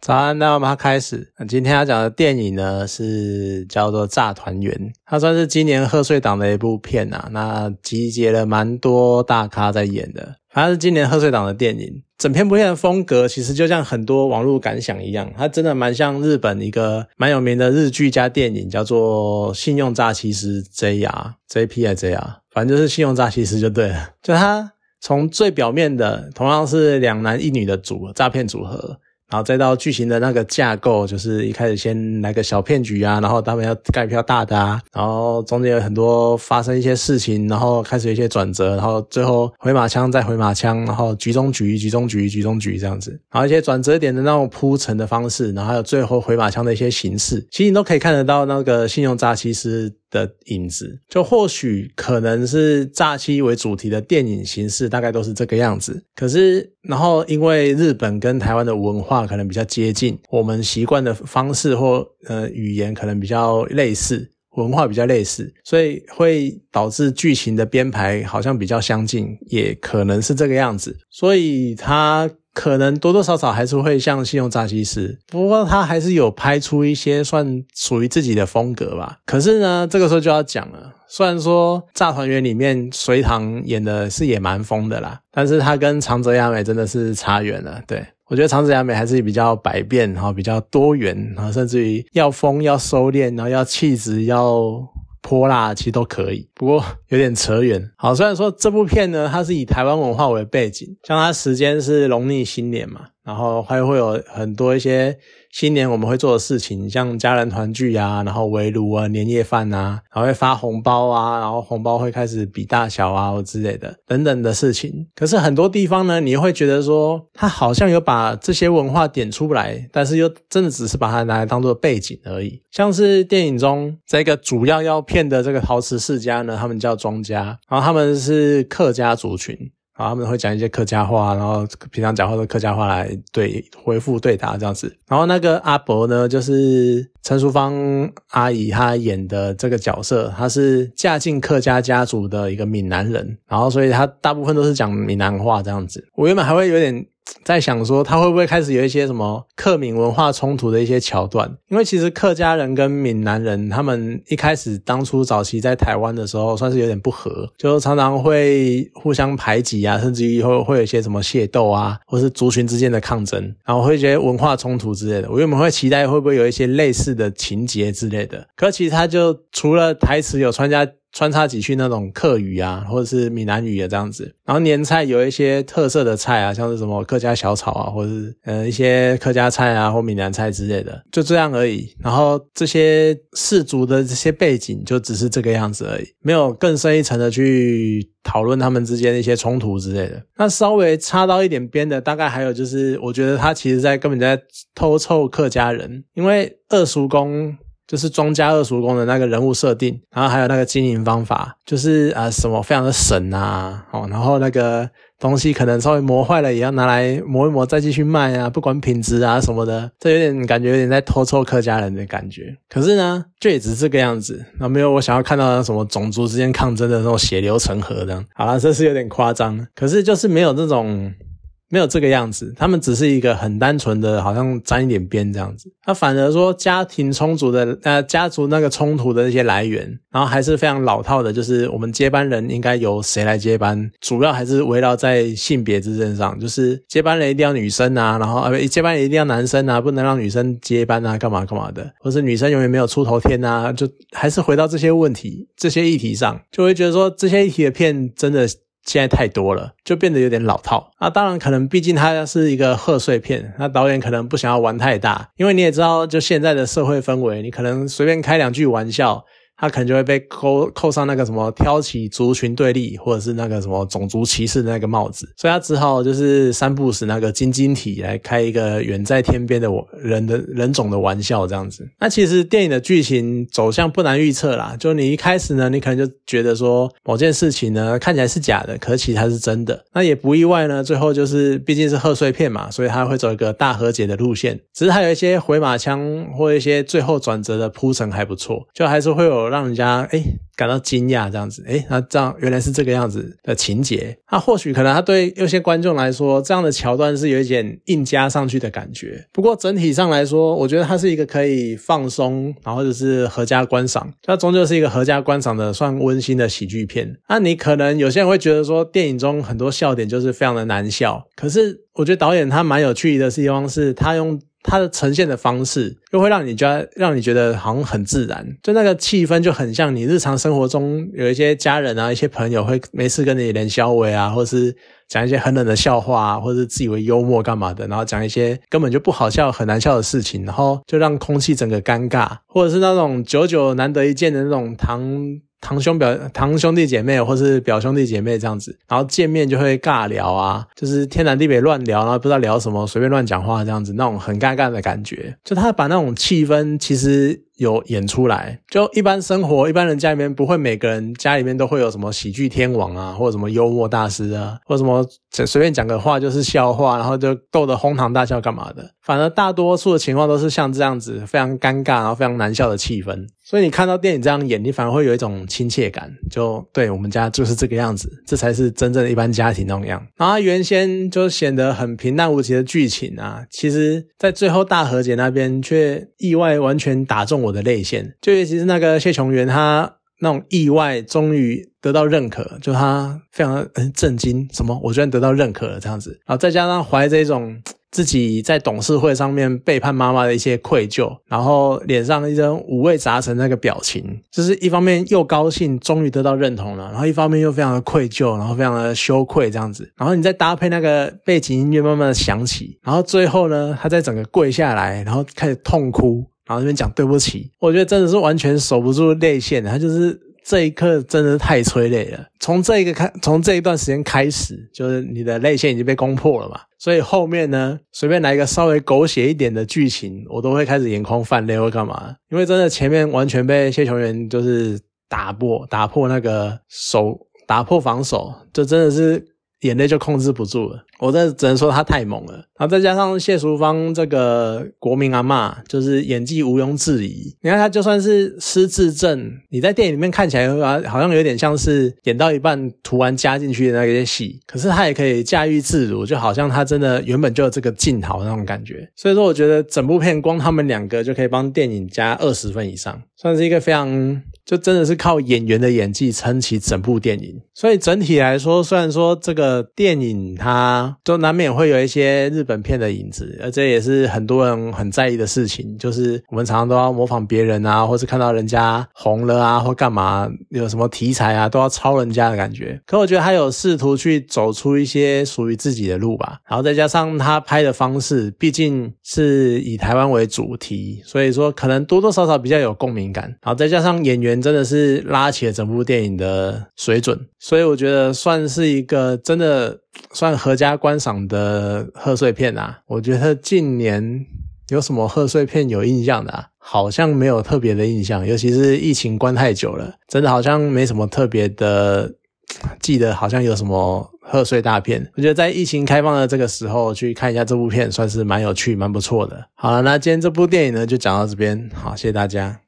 早安，那我们开始。今天要讲的电影呢是叫做《炸团圆》，它算是今年贺岁档的一部片啊。那集结了蛮多大咖在演的，它是今年贺岁档的电影。整篇部片的风格其实就像很多网络感想一样，它真的蛮像日本一个蛮有名的日剧加电影，叫做《信用诈欺师 JR JP 还 JR，反正就是信用诈欺师就对了。就它从最表面的，同样是两男一女的组诈骗组合。然后再到剧情的那个架构，就是一开始先来个小骗局啊，然后他们要盖票大的啊，然后中间有很多发生一些事情，然后开始有一些转折，然后最后回马枪再回马枪，然后局中局、局中局、局中局这样子，然后一些转折点的那种铺陈的方式，然后还有最后回马枪的一些形式，其实你都可以看得到那个信用诈欺师。的影子，就或许可能是诈欺为主题的电影形式，大概都是这个样子。可是，然后因为日本跟台湾的文化可能比较接近，我们习惯的方式或呃语言可能比较类似，文化比较类似，所以会导致剧情的编排好像比较相近，也可能是这个样子。所以他。可能多多少少还是会像信用诈欺师，不过他还是有拍出一些算属于自己的风格吧。可是呢，这个时候就要讲了，虽然说《炸团圆》里面隋唐演的是也蛮疯的啦，但是他跟长泽雅美真的是差远了。对我觉得长子雅美还是比较百变，然后比较多元，然后甚至于要疯要收敛，然后要气质要。泼辣其实都可以，不过有点扯远。好，虽然说这部片呢，它是以台湾文化为背景，像它时间是农历新年嘛。然后还会有很多一些新年我们会做的事情，像家人团聚啊，然后围炉啊，年夜饭啊，然后会发红包啊，然后红包会开始比大小啊或之类的等等的事情。可是很多地方呢，你会觉得说，它好像有把这些文化点出来，但是又真的只是把它拿来当做背景而已。像是电影中这个主要要骗的这个陶瓷世家呢，他们叫庄家，然后他们是客家族群。然后他们会讲一些客家话，然后平常讲话都客家话来对回复对答这样子。然后那个阿伯呢，就是陈淑芳阿姨她演的这个角色，她是嫁进客家家族的一个闽南人，然后所以她大部分都是讲闽南话这样子。我原本还会有点。在想说他会不会开始有一些什么客闽文化冲突的一些桥段？因为其实客家人跟闽南人他们一开始当初早期在台湾的时候，算是有点不和，就常常会互相排挤啊，甚至于会会有一些什么械斗啊，或是族群之间的抗争，然后会觉得文化冲突之类的。我原本会期待会不会有一些类似的情节之类的，可其实他就除了台词有穿加。穿插几句那种客语啊，或者是闽南语啊这样子，然后年菜有一些特色的菜啊，像是什么客家小炒啊，或者是呃一些客家菜啊或闽南菜之类的，就这样而已。然后这些氏族的这些背景就只是这个样子而已，没有更深一层的去讨论他们之间的一些冲突之类的。那稍微插到一点边的，大概还有就是，我觉得他其实在根本在偷臭客家人，因为二叔公。就是庄家二叔公的那个人物设定，然后还有那个经营方法，就是啊什么非常的神啊，哦，然后那个东西可能稍微磨坏了，也要拿来磨一磨再继续卖啊，不管品质啊什么的，这有点感觉有点在偷臭客家人的感觉。可是呢，就也只是这个样子，那没有我想要看到的什么种族之间抗争的那种血流成河这样。好了，这是有点夸张，可是就是没有这种。没有这个样子，他们只是一个很单纯的，好像沾一点边这样子。那反而说家庭冲突的，呃，家族那个冲突的那些来源，然后还是非常老套的，就是我们接班人应该由谁来接班，主要还是围绕在性别之争上，就是接班人一定要女生啊，然后呃，接班人一定要男生啊，不能让女生接班啊，干嘛干嘛的，或是女生永远没有出头天啊，就还是回到这些问题、这些议题上，就会觉得说这些议题的片真的。现在太多了，就变得有点老套啊！当然，可能毕竟它是一个贺岁片，那导演可能不想要玩太大，因为你也知道，就现在的社会氛围，你可能随便开两句玩笑。他可能就会被扣扣上那个什么挑起族群对立，或者是那个什么种族歧视的那个帽子，所以他只好就是三不死那个晶晶体来开一个远在天边的我人的人种的玩笑这样子。那其实电影的剧情走向不难预测啦，就你一开始呢，你可能就觉得说某件事情呢看起来是假的，可是其实它是真的。那也不意外呢，最后就是毕竟是贺岁片嘛，所以他会走一个大和解的路线。只是还有一些回马枪或一些最后转折的铺陈还不错，就还是会有。让人家哎感到惊讶这样子，哎，那这样原来是这个样子的情节。那或许可能他对有些观众来说，这样的桥段是有一点硬加上去的感觉。不过整体上来说，我觉得它是一个可以放松，然后或者是合家观赏，它终究是一个合家观赏的算温馨的喜剧片。那你可能有些人会觉得说，电影中很多笑点就是非常的难笑，可是我觉得导演他蛮有趣的地方是，他用。它的呈现的方式，又会让你觉得让你觉得好像很自然，就那个气氛就很像你日常生活中有一些家人啊、一些朋友会没事跟你连消微啊，或是讲一些很冷的笑话啊，或是自以为幽默干嘛的，然后讲一些根本就不好笑、很难笑的事情，然后就让空气整个尴尬，或者是那种久久难得一见的那种堂。堂兄表堂兄弟姐妹，或是表兄弟姐妹这样子，然后见面就会尬聊啊，就是天南地北乱聊，然后不知道聊什么，随便乱讲话这样子，那种很尴尬的感觉。就他把那种气氛，其实。有演出来，就一般生活，一般人家里面不会每个人家里面都会有什么喜剧天王啊，或者什么幽默大师啊，或者什么随便讲个话就是笑话，然后就逗得哄堂大笑干嘛的。反而大多数的情况都是像这样子，非常尴尬，然后非常难笑的气氛。所以你看到电影这样演，你反而会有一种亲切感，就对我们家就是这个样子，这才是真正的一般家庭那种样。然后原先就显得很平淡无奇的剧情啊，其实在最后大和解那边却意外完全打中我。我的泪腺，就尤其是那个谢琼元，他那种意外终于得到认可，就他非常震惊，什么我居然得到认可了这样子，然后再加上怀着一种自己在董事会上面背叛妈妈的一些愧疚，然后脸上一张五味杂陈那个表情，就是一方面又高兴终于得到认同了，然后一方面又非常的愧疚，然后非常的羞愧这样子，然后你再搭配那个背景音乐慢慢的响起，然后最后呢，他在整个跪下来，然后开始痛哭。然后那边讲对不起，我觉得真的是完全守不住泪腺。他就是这一刻真的是太催泪了。从这一个开，从这一段时间开始，就是你的泪腺已经被攻破了嘛。所以后面呢，随便来一个稍微狗血一点的剧情，我都会开始眼眶泛泪或干嘛。因为真的前面完全被谢球员就是打破，打破那个守，打破防守，就真的是。眼泪就控制不住了，我这只能说他太猛了。然后再加上谢淑芳这个国民阿妈，就是演技毋庸置疑。你看他就算是失智症，你在电影里面看起来好像有点像是演到一半突然加进去的那些戏，可是他也可以驾驭自如，就好像他真的原本就有这个镜头那种感觉。所以说，我觉得整部片光他们两个就可以帮电影加二十分以上，算是一个非常。就真的是靠演员的演技撑起整部电影，所以整体来说，虽然说这个电影它就难免会有一些日本片的影子，而这也是很多人很在意的事情，就是我们常常都要模仿别人啊，或是看到人家红了啊，或干嘛有什么题材啊，都要抄人家的感觉。可我觉得他有试图去走出一些属于自己的路吧，然后再加上他拍的方式，毕竟是以台湾为主题，所以说可能多多少少比较有共鸣感，然后再加上演员。真的是拉起了整部电影的水准，所以我觉得算是一个真的算合家观赏的贺岁片啊。我觉得近年有什么贺岁片有印象的，啊好像没有特别的印象，尤其是疫情关太久了，真的好像没什么特别的记得，好像有什么贺岁大片。我觉得在疫情开放的这个时候去看一下这部片，算是蛮有趣、蛮不错的。好了，那今天这部电影呢就讲到这边，好，谢谢大家。